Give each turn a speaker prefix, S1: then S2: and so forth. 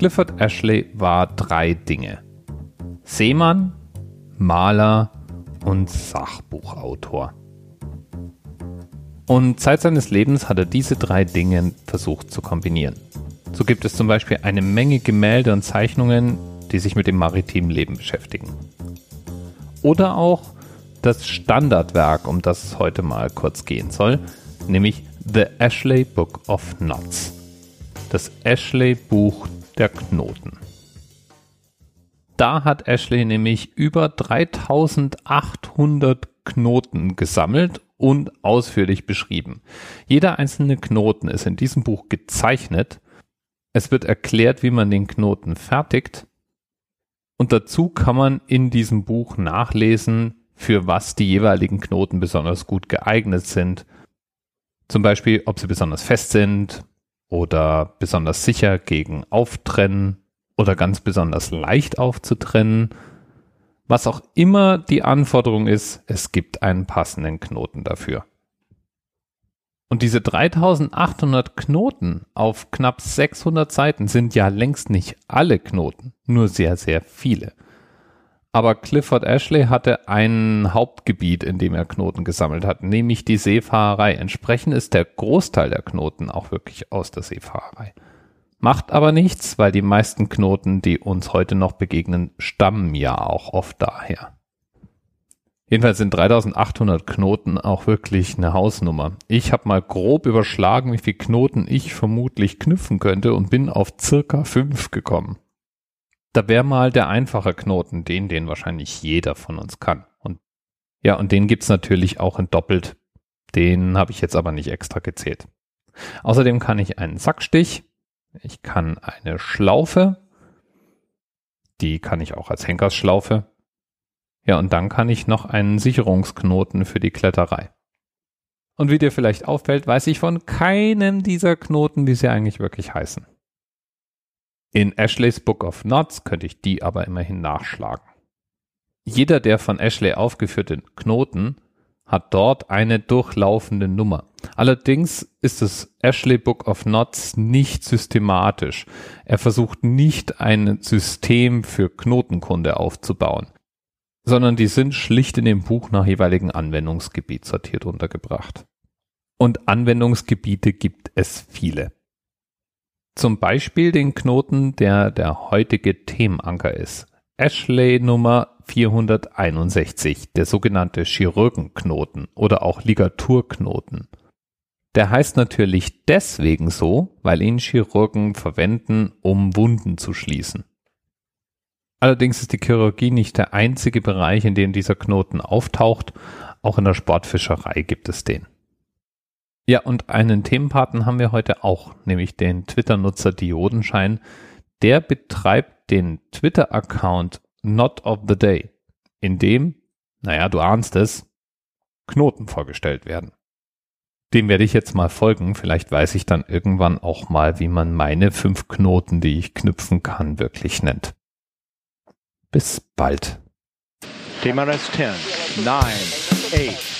S1: Clifford Ashley war drei Dinge. Seemann, Maler und Sachbuchautor. Und Zeit seines Lebens hat er diese drei Dinge versucht zu kombinieren. So gibt es zum Beispiel eine Menge Gemälde und Zeichnungen, die sich mit dem maritimen Leben beschäftigen. Oder auch das Standardwerk, um das es heute mal kurz gehen soll, nämlich The Ashley Book of Knots. Das Ashley Buch der Knoten. Da hat Ashley nämlich über 3800 Knoten gesammelt und ausführlich beschrieben. Jeder einzelne Knoten ist in diesem Buch gezeichnet. Es wird erklärt, wie man den Knoten fertigt. Und dazu kann man in diesem Buch nachlesen, für was die jeweiligen Knoten besonders gut geeignet sind. Zum Beispiel, ob sie besonders fest sind oder besonders sicher gegen Auftrennen oder ganz besonders leicht aufzutrennen was auch immer die Anforderung ist, es gibt einen passenden Knoten dafür. Und diese 3800 Knoten auf knapp 600 Seiten sind ja längst nicht alle Knoten, nur sehr, sehr viele. Aber Clifford Ashley hatte ein Hauptgebiet, in dem er Knoten gesammelt hat, nämlich die Seefahrerei. Entsprechend ist der Großteil der Knoten auch wirklich aus der Seefahrerei. Macht aber nichts, weil die meisten Knoten, die uns heute noch begegnen, stammen ja auch oft daher. Jedenfalls sind 3800 Knoten auch wirklich eine Hausnummer. Ich habe mal grob überschlagen, wie viel Knoten ich vermutlich knüpfen könnte und bin auf circa fünf gekommen. Da wäre mal der einfache Knoten, den, den wahrscheinlich jeder von uns kann. Und ja, und den gibt's natürlich auch in doppelt. Den habe ich jetzt aber nicht extra gezählt. Außerdem kann ich einen Sackstich, ich kann eine Schlaufe, die kann ich auch als Henkersschlaufe. Ja, und dann kann ich noch einen Sicherungsknoten für die Kletterei. Und wie dir vielleicht auffällt, weiß ich von keinem dieser Knoten, wie sie eigentlich wirklich heißen. In Ashleys Book of Knots könnte ich die aber immerhin nachschlagen. Jeder der von Ashley aufgeführten Knoten hat dort eine durchlaufende Nummer. Allerdings ist das Ashley Book of Knots nicht systematisch. Er versucht nicht ein System für Knotenkunde aufzubauen, sondern die sind schlicht in dem Buch nach jeweiligen Anwendungsgebiet sortiert untergebracht. Und Anwendungsgebiete gibt es viele. Zum Beispiel den Knoten, der der heutige Themenanker ist. Ashley Nummer 461, der sogenannte Chirurgenknoten oder auch Ligaturknoten. Der heißt natürlich deswegen so, weil ihn Chirurgen verwenden, um Wunden zu schließen. Allerdings ist die Chirurgie nicht der einzige Bereich, in dem dieser Knoten auftaucht. Auch in der Sportfischerei gibt es den. Ja, und einen Themenpaten haben wir heute auch, nämlich den Twitter-Nutzer Diodenschein. Der betreibt den Twitter-Account Not of the Day, in dem, naja, du ahnst es, Knoten vorgestellt werden. Dem werde ich jetzt mal folgen. Vielleicht weiß ich dann irgendwann auch mal, wie man meine fünf Knoten, die ich knüpfen kann, wirklich nennt. Bis bald.
S2: TMRS 10, 9, 8.